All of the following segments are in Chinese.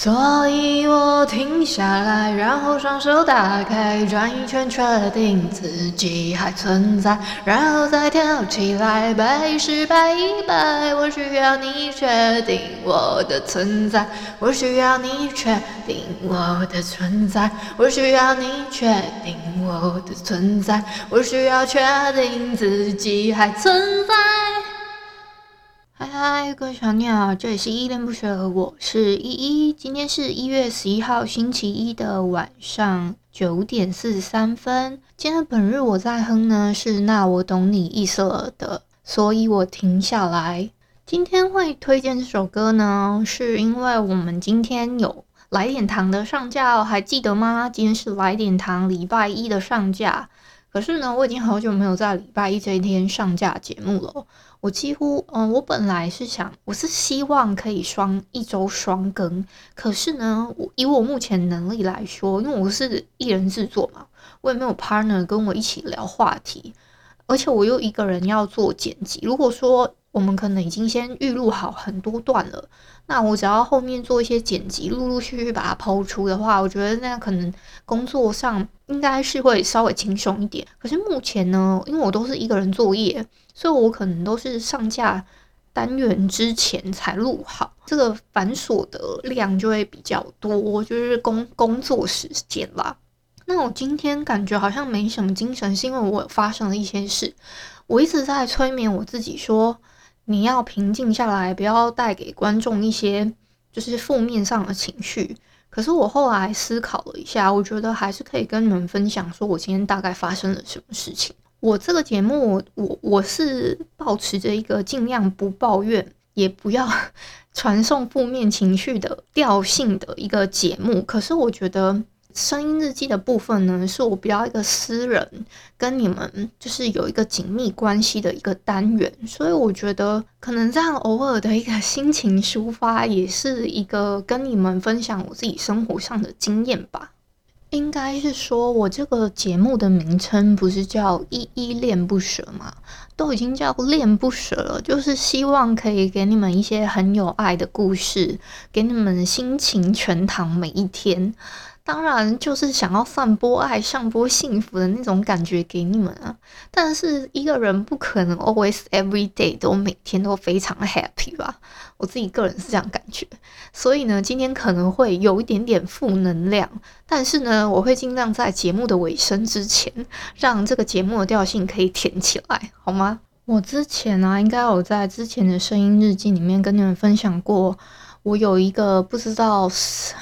所以我停下来，然后双手打开，转一圈，确定自己还存在，然后再跳起来，百十百一百，我需要你确定我的存在，我需要你确定我的存在，我需要你确定我的存在，我需要确定自己还存在。嗨嗨，各位小鸟，这里是依恋不舍，我是依依。今天是一月十一号星期一的晚上九点四十三分。今天本日我在哼呢是那我懂你意思了的，所以我停下来。今天会推荐这首歌呢，是因为我们今天有来点糖的上架，还记得吗？今天是来点糖礼拜一的上架。可是呢，我已经好久没有在礼拜一这一天上架节目了。我几乎，嗯，我本来是想，我是希望可以双一周双更。可是呢，我以我目前能力来说，因为我是一人制作嘛，我也没有 partner 跟我一起聊话题，而且我又一个人要做剪辑。如果说我们可能已经先预录好很多段了。那我只要后面做一些剪辑，陆陆续续把它抛出的话，我觉得那可能工作上应该是会稍微轻松一点。可是目前呢，因为我都是一个人作业，所以我可能都是上架单元之前才录好，这个繁琐的量就会比较多，就是工工作时间啦。那我今天感觉好像没什么精神，是因为我发生了一些事，我一直在催眠我自己说。你要平静下来，不要带给观众一些就是负面上的情绪。可是我后来思考了一下，我觉得还是可以跟你们分享，说我今天大概发生了什么事情。我这个节目，我我是抱持着一个尽量不抱怨，也不要传送负面情绪的调性的一个节目。可是我觉得。声音日记的部分呢，是我比较一个私人，跟你们就是有一个紧密关系的一个单元，所以我觉得可能这样偶尔的一个心情抒发，也是一个跟你们分享我自己生活上的经验吧。应该是说，我这个节目的名称不是叫依依恋不舍吗？都已经叫恋不舍了，就是希望可以给你们一些很有爱的故事，给你们心情全糖每一天。当然，就是想要散播爱、散播幸福的那种感觉给你们啊！但是一个人不可能 always every day 都每天都非常 happy 吧？我自己个人是这样感觉。所以呢，今天可能会有一点点负能量，但是呢，我会尽量在节目的尾声之前，让这个节目的调性可以甜起来，好吗？我之前、啊，应该有在之前的声音日记里面跟你们分享过，我有一个不知道是。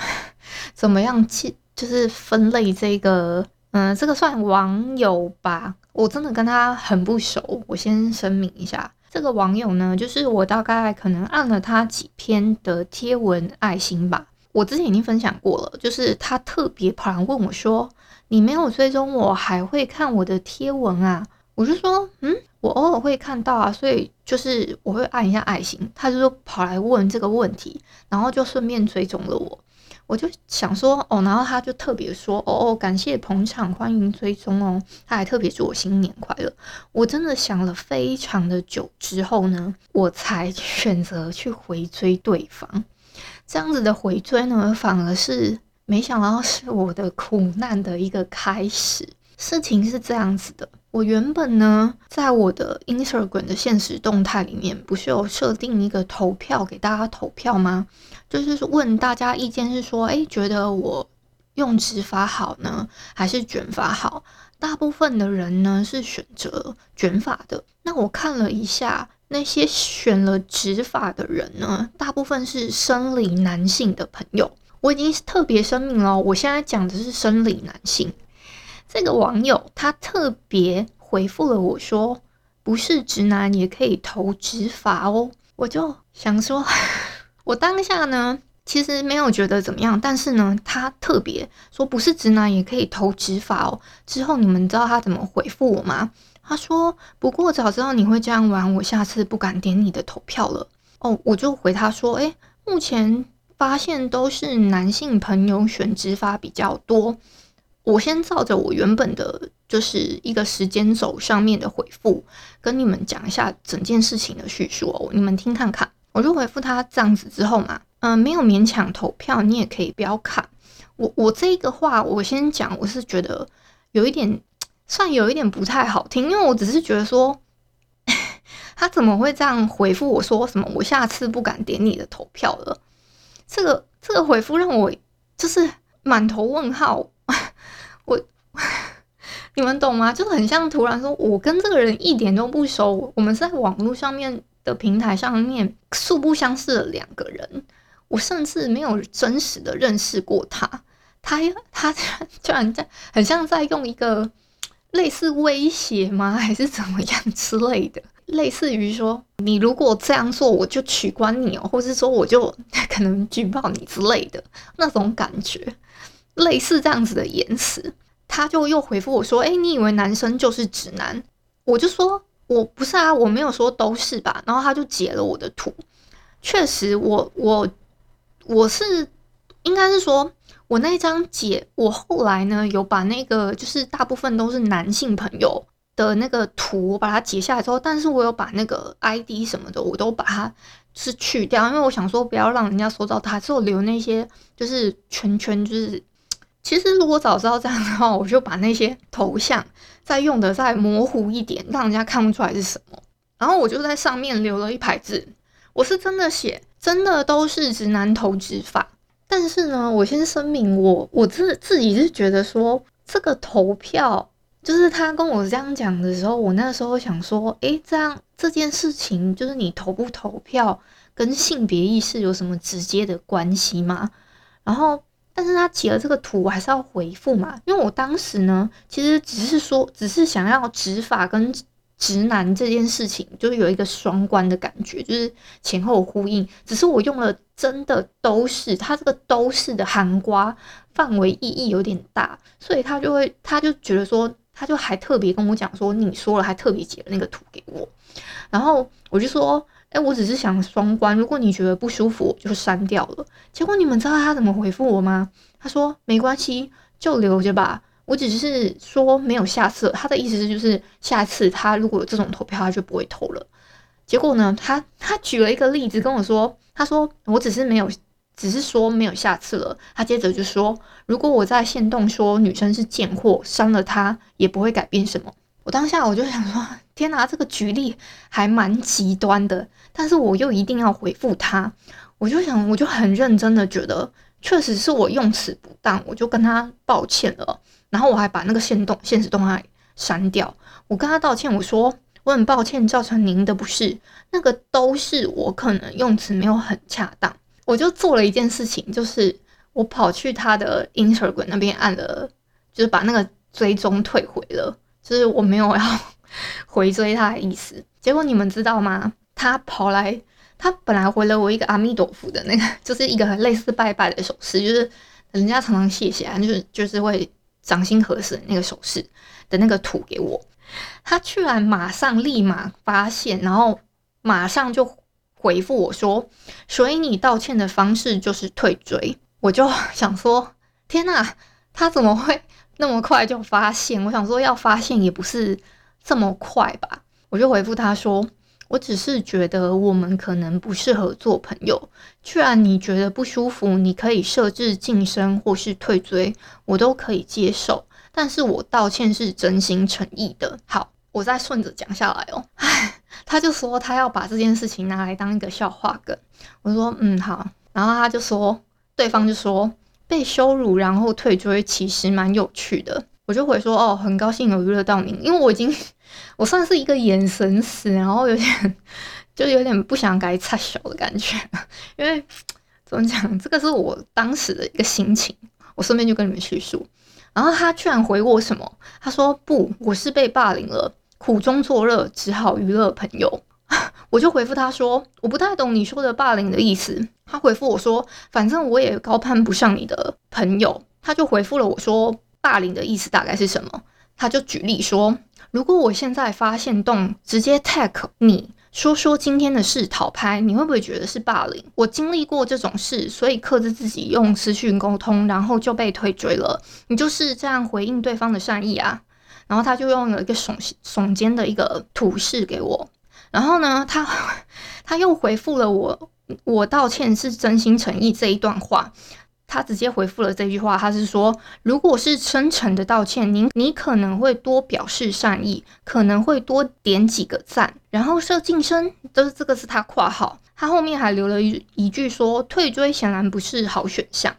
怎么样去就是分类这个，嗯，这个算网友吧？我真的跟他很不熟，我先声明一下，这个网友呢，就是我大概可能按了他几篇的贴文爱心吧。我之前已经分享过了，就是他特别跑来问我说：“你没有追踪我，还会看我的贴文啊？”我就说：“嗯，我偶尔会看到啊，所以就是我会按一下爱心。”他就说跑来问这个问题，然后就顺便追踪了我。我就想说哦，然后他就特别说哦哦，感谢捧场，欢迎追踪哦，他还特别祝我新年快乐。我真的想了非常的久之后呢，我才选择去回追对方。这样子的回追呢，反而是没想到是我的苦难的一个开始。事情是这样子的，我原本呢，在我的 Instagram 的现实动态里面，不是有设定一个投票给大家投票吗？就是问大家意见是说，诶，觉得我用直发好呢，还是卷发好？大部分的人呢是选择卷发的。那我看了一下，那些选了直发的人呢，大部分是生理男性的朋友。我已经特别声明了，我现在讲的是生理男性。这个网友他特别回复了我说：“不是直男也可以投直发哦。”我就想说，我当下呢其实没有觉得怎么样，但是呢，他特别说不是直男也可以投直发哦。之后你们知道他怎么回复我吗？他说：“不过早知道你会这样玩，我下次不敢点你的投票了。”哦，我就回他说：“诶，目前发现都是男性朋友选直发比较多。我先照着我原本的就是一个时间轴上面的回复，跟你们讲一下整件事情的叙述哦，你们听看看。”我就回复他这样子之后嘛。嗯，没有勉强投票，你也可以不要看。我我这个话，我先讲，我是觉得有一点，算有一点不太好听，因为我只是觉得说，他怎么会这样回复我说什么？我下次不敢点你的投票了。这个这个回复让我就是满头问号。我 你们懂吗？就很像突然说，我跟这个人一点都不熟，我们是在网络上面的平台上面素不相识的两个人。我甚至没有真实的认识过他，他他 居然在很像在用一个类似威胁吗？还是怎么样之类的？类似于说，你如果这样做，我就取关你哦，或是说我就 可能举报你之类的那种感觉，类似这样子的言辞，他就又回复我说：“诶，你以为男生就是直男？”我就说：“我不是啊，我没有说都是吧。”然后他就截了我的图，确实我，我我。是应该是说，我那张截，我后来呢有把那个就是大部分都是男性朋友的那个图，我把它截下来之后，但是我有把那个 ID 什么的，我都把它是去掉，因为我想说不要让人家搜到它，只有留那些就是圈圈，就是其实如果早知道这样的话，我就把那些头像再用的再模糊一点，让人家看不出来是什么，然后我就在上面留了一排字，我是真的写。真的都是直男投直发，但是呢，我先声明我，我自自己是觉得说，这个投票就是他跟我这样讲的时候，我那时候想说，诶，这样这件事情就是你投不投票跟性别意识有什么直接的关系吗？然后，但是他截了这个图，我还是要回复嘛，因为我当时呢，其实只是说，只是想要执法跟。直男这件事情就是有一个双关的感觉，就是前后呼应。只是我用了真的都是，他这个都是的含瓜范围意义有点大，所以他就会，他就觉得说，他就还特别跟我讲说，你说了，还特别截了那个图给我。然后我就说，哎，我只是想双关，如果你觉得不舒服，就删掉了。结果你们知道他怎么回复我吗？他说没关系，就留着吧。我只是说没有下次，他的意思是就是下次他如果有这种投票，他就不会投了。结果呢，他他举了一个例子跟我说，他说我只是没有，只是说没有下次了。他接着就说，如果我在限动说女生是贱货，删了他也不会改变什么。我当下我就想说，天哪，这个举例还蛮极端的，但是我又一定要回复他，我就想，我就很认真的觉得，确实是我用词不当，我就跟他抱歉了。然后我还把那个现动、现实动态删掉。我跟他道歉，我说我很抱歉造成您的不适，那个都是我可能用词没有很恰当。我就做了一件事情，就是我跑去他的 Instagram 那边按了，就是把那个追踪退回了，就是我没有要 回追他的意思。结果你们知道吗？他跑来，他本来回了我一个阿弥陀佛的那个，就是一个很类似拜拜的手势，就是人家常常谢谢啊，就是就是会。掌心合十那个手势的那个图给我，他居然马上立马发现，然后马上就回复我说：“所以你道歉的方式就是退追。”我就 想说：“天哪，他怎么会那么快就发现？”我想说要发现也不是这么快吧。我就回复他说。我只是觉得我们可能不适合做朋友。既然你觉得不舒服，你可以设置晋升或是退追，我都可以接受。但是我道歉是真心诚意的。好，我再顺着讲下来哦。唉，他就说他要把这件事情拿来当一个笑话梗。我说嗯好，然后他就说，对方就说被羞辱然后退追其实蛮有趣的。我就回说哦，很高兴有娱乐到您，因为我已经。我算是一个眼神死，然后有点，就有点不想改插手的感觉，因为怎么讲，这个是我当时的一个心情，我顺便就跟你们叙述。然后他居然回我什么？他说不，我是被霸凌了，苦中作乐，只好娱乐朋友。我就回复他说，我不太懂你说的霸凌的意思。他回复我说，反正我也高攀不上你的朋友。他就回复了我说，霸凌的意思大概是什么？他就举例说，如果我现在发现动直接 tag 你说说今天的事讨拍，你会不会觉得是霸凌？我经历过这种事，所以克制自己用私讯沟通，然后就被退追了。你就是这样回应对方的善意啊？然后他就用了一个耸耸肩的一个图示给我。然后呢，他 他又回复了我，我道歉是真心诚意这一段话。他直接回复了这句话，他是说，如果是真诚的道歉，您你可能会多表示善意，可能会多点几个赞，然后设晋升，就是这个是他括号，他后面还留了一一句说，退追显然不是好选项。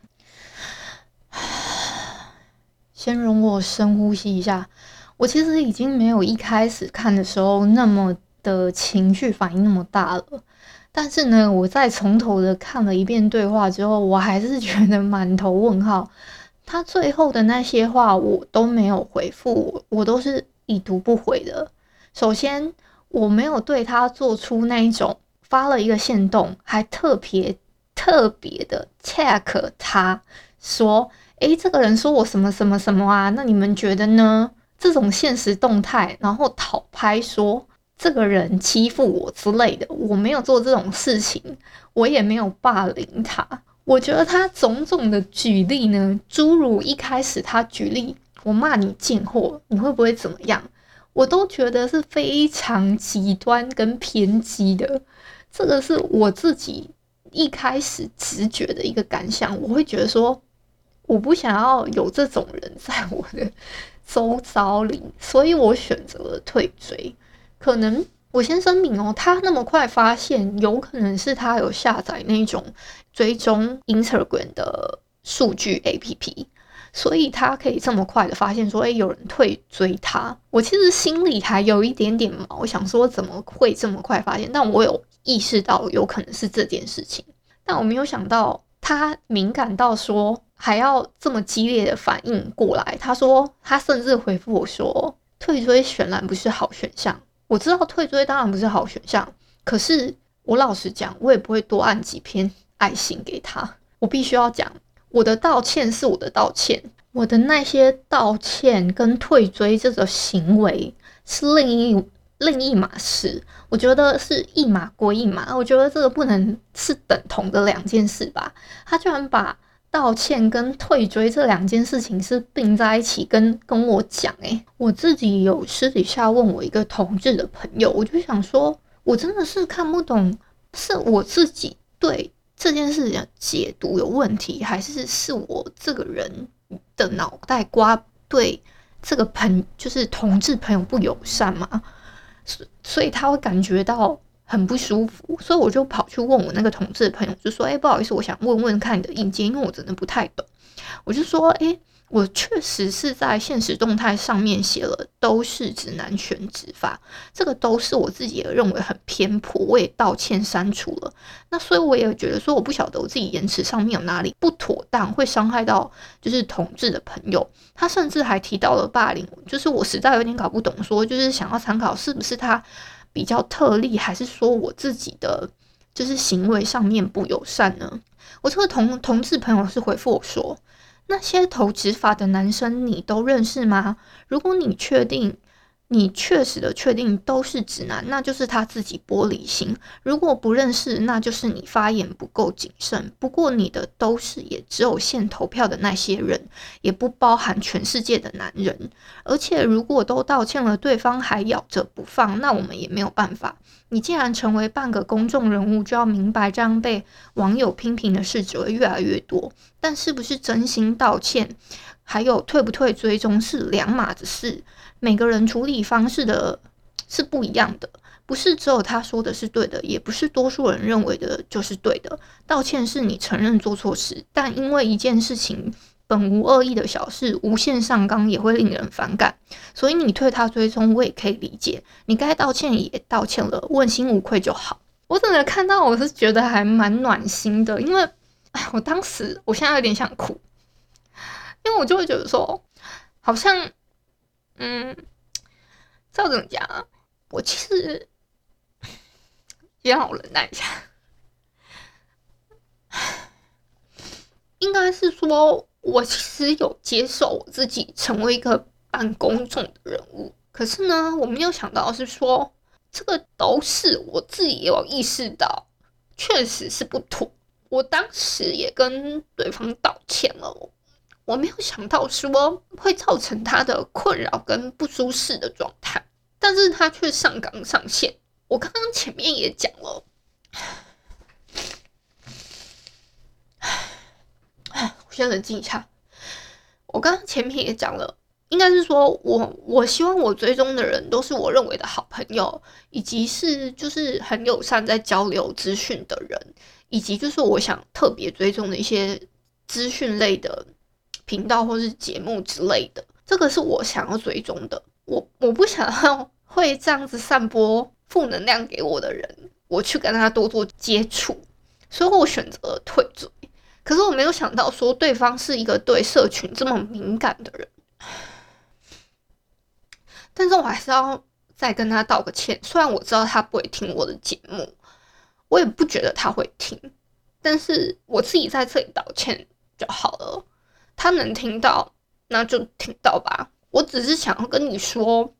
先容我深呼吸一下，我其实已经没有一开始看的时候那么。的情绪反应那么大了，但是呢，我再从头的看了一遍对话之后，我还是觉得满头问号。他最后的那些话我都没有回复，我都是已读不回的。首先，我没有对他做出那一种发了一个限动，还特别特别的 check 他说：“诶，这个人说我什么什么什么啊？那你们觉得呢？”这种现实动态，然后讨拍说。这个人欺负我之类的，我没有做这种事情，我也没有霸凌他。我觉得他种种的举例呢，诸如一开始他举例我骂你贱货，你会不会怎么样？我都觉得是非常极端跟偏激的。这个是我自己一开始直觉的一个感想，我会觉得说，我不想要有这种人在我的周遭里，所以我选择了退追。可能我先声明哦，他那么快发现，有可能是他有下载那种追踪 Instagram 的数据 APP，所以他可以这么快的发现说，诶，有人退追他。我其实心里还有一点点毛，想说怎么会这么快发现？但我有意识到有可能是这件事情，但我没有想到他敏感到说还要这么激烈的反应过来。他说，他甚至回复我说，退追显然不是好选项。我知道退追当然不是好选项，可是我老实讲，我也不会多按几篇爱心给他。我必须要讲，我的道歉是我的道歉，我的那些道歉跟退追这个行为是另一另一码事。我觉得是一码归一码，我觉得这个不能是等同的两件事吧。他居然把。道歉跟退追这两件事情是并在一起跟跟我讲，诶，我自己有私底下问我一个同志的朋友，我就想说，我真的是看不懂，是我自己对这件事情解读有问题，还是是我这个人的脑袋瓜对这个朋就是同志朋友不友善嘛？所所以他会感觉到。很不舒服，所以我就跑去问我那个同志的朋友，就说：“哎，不好意思，我想问问看你的意见，因为我真的不太懂。”我就说：“哎，我确实是在现实动态上面写了都是指南权执法，这个都是我自己也认为很偏颇，我也道歉删除了。那所以我也觉得说，我不晓得我自己言辞上面有哪里不妥当，会伤害到就是同志的朋友。他甚至还提到了霸凌，就是我实在有点搞不懂，说就是想要参考是不是他。”比较特例，还是说我自己的就是行为上面不友善呢？我这个同同事朋友是回复我说，那些投执法的男生你都认识吗？如果你确定。你确实的确定都是直男，那就是他自己玻璃心。如果不认识，那就是你发言不够谨慎。不过你的都是也只有限投票的那些人，也不包含全世界的男人。而且如果都道歉了，对方还咬着不放，那我们也没有办法。你既然成为半个公众人物，就要明白这样被网友批评的事只会越来越多。但是不是真心道歉，还有退不退追踪是两码子事。每个人处理方式的是不一样的，不是只有他说的是对的，也不是多数人认为的就是对的。道歉是你承认做错事，但因为一件事情本无恶意的小事，无限上纲也会令人反感，所以你退他追踪，我也可以理解。你该道歉也道歉了，问心无愧就好。我怎么看到，我是觉得还蛮暖心的，因为我当时我现在有点想哭，因为我就会觉得说，好像。嗯，这怎么讲啊？我其实也好忍耐一下。应该是说，我其实有接受我自己成为一个半公众的人物，可是呢，我没有想到是说，这个都是我自己有意识到，确实是不妥。我当时也跟对方道歉了，我没有想到说会造成他的困扰跟不舒适的状态，但是他却上纲上线。我刚刚前面也讲了，哎，我先冷静一下。我刚刚前面也讲了，应该是说我我希望我追踪的人都是我认为的好朋友，以及是就是很友善在交流资讯的人。以及就是我想特别追踪的一些资讯类的频道或是节目之类的，这个是我想要追踪的。我我不想要会这样子散播负能量给我的人，我去跟他多做接触，所以我选择了退追。可是我没有想到说对方是一个对社群这么敏感的人，但是我还是要再跟他道个歉。虽然我知道他不会听我的节目。我也不觉得他会听，但是我自己在这里道歉就好了。他能听到，那就听到吧。我只是想要跟你说，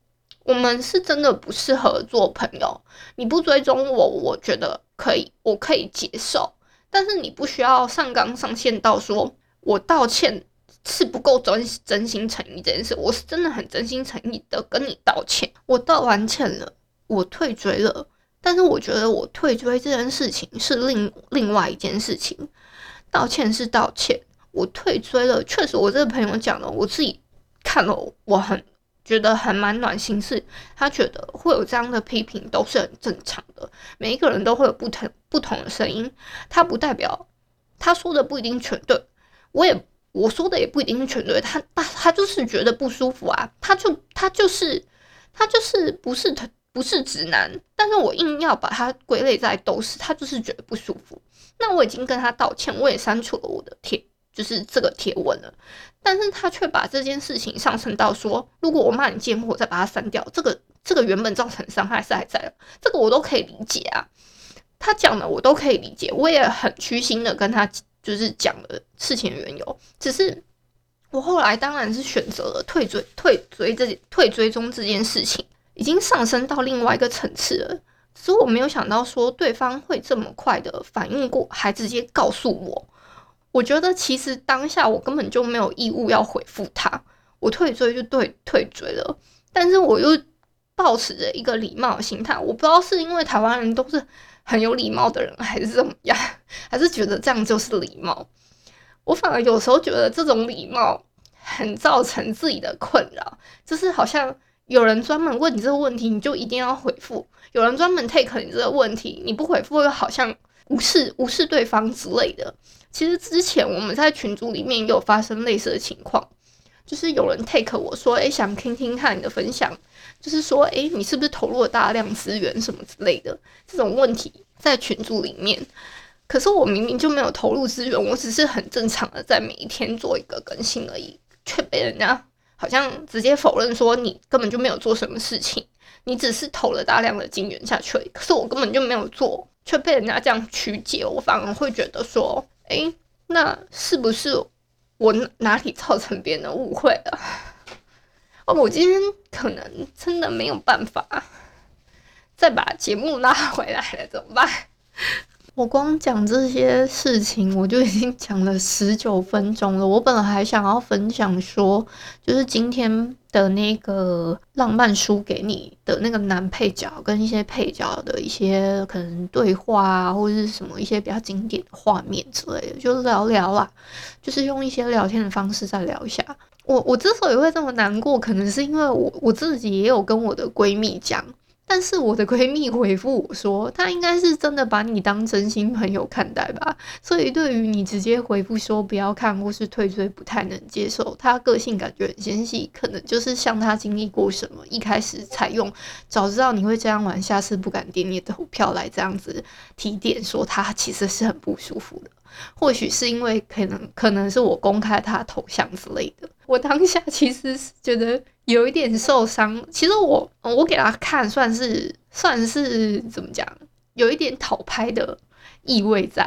我们是真的不适合做朋友。你不追踪我，我觉得可以，我可以接受。但是你不需要上纲上线到说我道歉是不够真真心诚意这件事。我是真的很真心诚意的跟你道歉。我道完歉了，我退追了。但是我觉得我退追这件事情是另另外一件事情，道歉是道歉，我退追了，确实我这个朋友讲了，我自己看了，我很觉得还蛮暖心，是他觉得会有这样的批评都是很正常的，每一个人都会有不同不同的声音，他不代表他说的不一定全对，我也我说的也不一定是全对，他他他就是觉得不舒服啊，他就他就是他就是不是他。不是直男，但是我硬要把他归类在都是，他就是觉得不舒服。那我已经跟他道歉，我也删除了我的贴，就是这个贴文了。但是他却把这件事情上升到说，如果我骂你贱货，再把它删掉，这个这个原本造成伤害是还在的，这个我都可以理解啊。他讲的我都可以理解，我也很虚心的跟他就是讲了事情的缘由。只是我后来当然是选择了退追，退追这退追踪这件事情。已经上升到另外一个层次了，只是我没有想到说对方会这么快的反应过，还直接告诉我。我觉得其实当下我根本就没有义务要回复他，我退追就对退追了。但是我又抱持着一个礼貌的心态，我不知道是因为台湾人都是很有礼貌的人，还是怎么样，还是觉得这样就是礼貌。我反而有时候觉得这种礼貌很造成自己的困扰，就是好像。有人专门问你这个问题，你就一定要回复；有人专门 take 你这个问题，你不回复又好像无视无视对方之类的。其实之前我们在群组里面也有发生类似的情况，就是有人 take 我说，诶，想听听看你的分享，就是说，诶，你是不是投入了大量资源什么之类的这种问题在群组里面。可是我明明就没有投入资源，我只是很正常的在每一天做一个更新而已，却被人家。好像直接否认说你根本就没有做什么事情，你只是投了大量的金元下去，可是我根本就没有做，却被人家这样曲解，我反而会觉得说，诶，那是不是我哪里造成别人的误会了？哦，我今天可能真的没有办法再把节目拉回来了，怎么办？我光讲这些事情，我就已经讲了十九分钟了。我本来还想要分享说，就是今天的那个浪漫输给你的那个男配角跟一些配角的一些可能对话啊，或者是什么一些比较经典的画面之类的，就聊聊啦，就是用一些聊天的方式再聊一下。我我之所以会这么难过，可能是因为我我自己也有跟我的闺蜜讲。但是我的闺蜜回复我说，她应该是真的把你当真心朋友看待吧，所以对于你直接回复说不要看或是退追不太能接受。她个性感觉很纤细，可能就是像她经历过什么，一开始采用早知道你会这样玩，下次不敢点你的投票来这样子提点，说她其实是很不舒服的。或许是因为可能可能是我公开她头像之类的，我当下其实是觉得。有一点受伤，其实我我给他看算是算是怎么讲，有一点讨拍的意味在。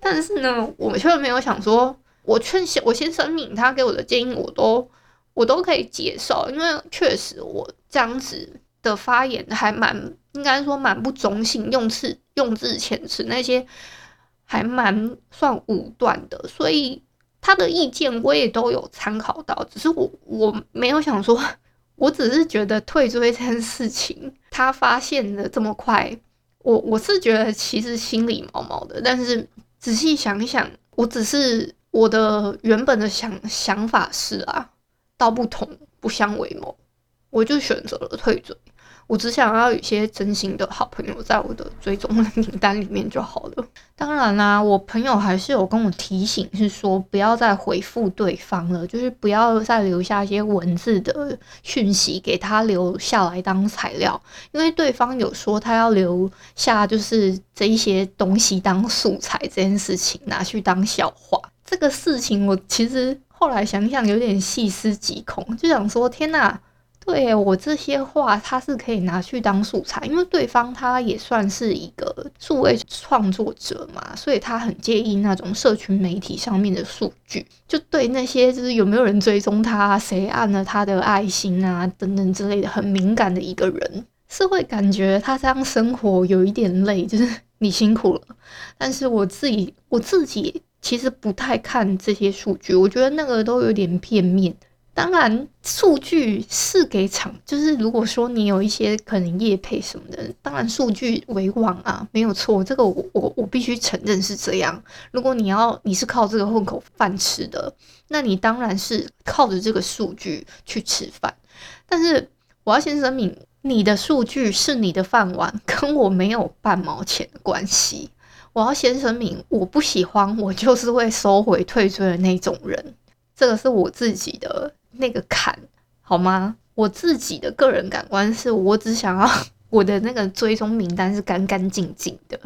但是呢，我却没有想说，我劝我先声明，他给我的建议我都我都可以接受，因为确实我这样子的发言还蛮应该说蛮不中性，用词用字遣词那些还蛮算武断的，所以他的意见我也都有参考到，只是我我没有想说。我只是觉得退追这件事情，他发现的这么快，我我是觉得其实心里毛毛的。但是仔细想一想，我只是我的原本的想想法是啊，道不同不相为谋，我就选择了退追。我只想要有一些真心的好朋友在我的追踪名单里面就好了。当然啦，我朋友还是有跟我提醒，是说不要再回复对方了，就是不要再留下一些文字的讯息给他留下来当材料，因为对方有说他要留下就是这一些东西当素材，这件事情拿去当笑话。这个事情我其实后来想想有点细思极恐，就想说天哪！对我这些话，他是可以拿去当素材，因为对方他也算是一个数位创作者嘛，所以他很介意那种社群媒体上面的数据，就对那些就是有没有人追踪他，谁按了他的爱心啊等等之类的很敏感的一个人，是会感觉他这样生活有一点累，就是 你辛苦了。但是我自己我自己其实不太看这些数据，我觉得那个都有点片面。当然，数据是给厂，就是如果说你有一些可能业配什么的，当然数据为王啊，没有错，这个我我我必须承认是这样。如果你要你是靠这个混口饭吃的，那你当然是靠着这个数据去吃饭。但是我要先声明，你的数据是你的饭碗，跟我没有半毛钱的关系。我要先声明，我不喜欢，我就是会收回退追的那种人，这个是我自己的。那个坎好吗？我自己的个人感官是我只想要我的那个追踪名单是干干净净的，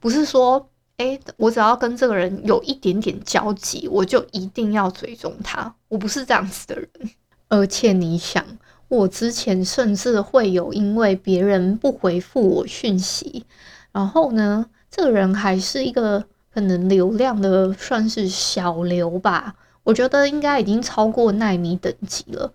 不是说诶，我只要跟这个人有一点点交集，我就一定要追踪他。我不是这样子的人。而且你想，我之前甚至会有因为别人不回复我讯息，然后呢，这个人还是一个可能流量的算是小流吧。我觉得应该已经超过奈米等级了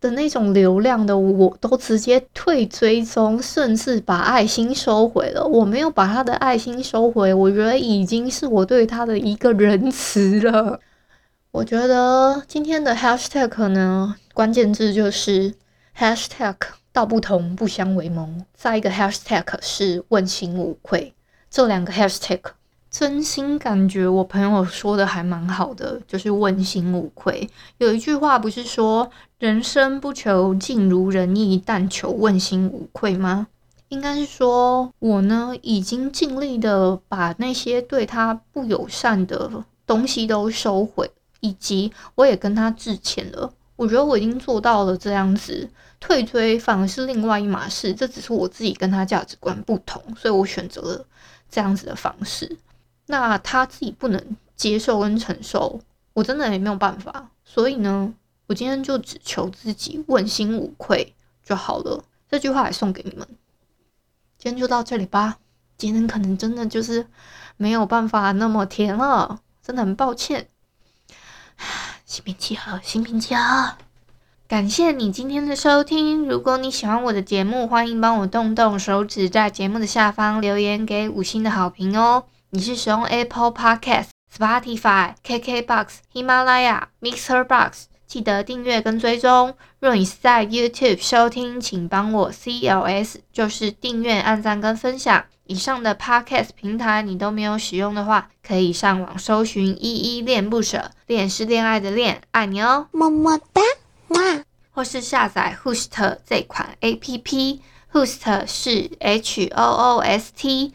的那种流量的，我都直接退追踪，甚至把爱心收回了。我没有把他的爱心收回，我觉得已经是我对他的一个仁慈了。我觉得今天的 hashtag 呢，关键字就是 hashtag 道不同不相为谋，再一个 hashtag 是问心无愧，这两个 hashtag。真心感觉我朋友说的还蛮好的，就是问心无愧。有一句话不是说“人生不求尽如人意，但求问心无愧”吗？应该是说我呢已经尽力的把那些对他不友善的东西都收回，以及我也跟他致歉了。我觉得我已经做到了这样子，退追反而是另外一码事。这只是我自己跟他价值观不同，所以我选择了这样子的方式。那他自己不能接受跟承受，我真的也没有办法。所以呢，我今天就只求自己问心无愧就好了。这句话也送给你们。今天就到这里吧。今天可能真的就是没有办法那么甜了，真的很抱歉。心平气和，心平气和。感谢你今天的收听。如果你喜欢我的节目，欢迎帮我动动手指，在节目的下方留言给五星的好评哦。你是使用 Apple Podcast、Spotify、KKBox、喜马拉雅、Mixer Box，记得订阅跟追踪。若你是在 YouTube 收听，请帮我 CLS，就是订阅、按赞跟分享。以上的 Podcast 平台你都没有使用的话，可以上网搜寻“依依恋不舍”，恋是恋爱的恋，爱你哦，么么哒，哇！或是下载 Host 这款 APP，Host 是 H O O S T。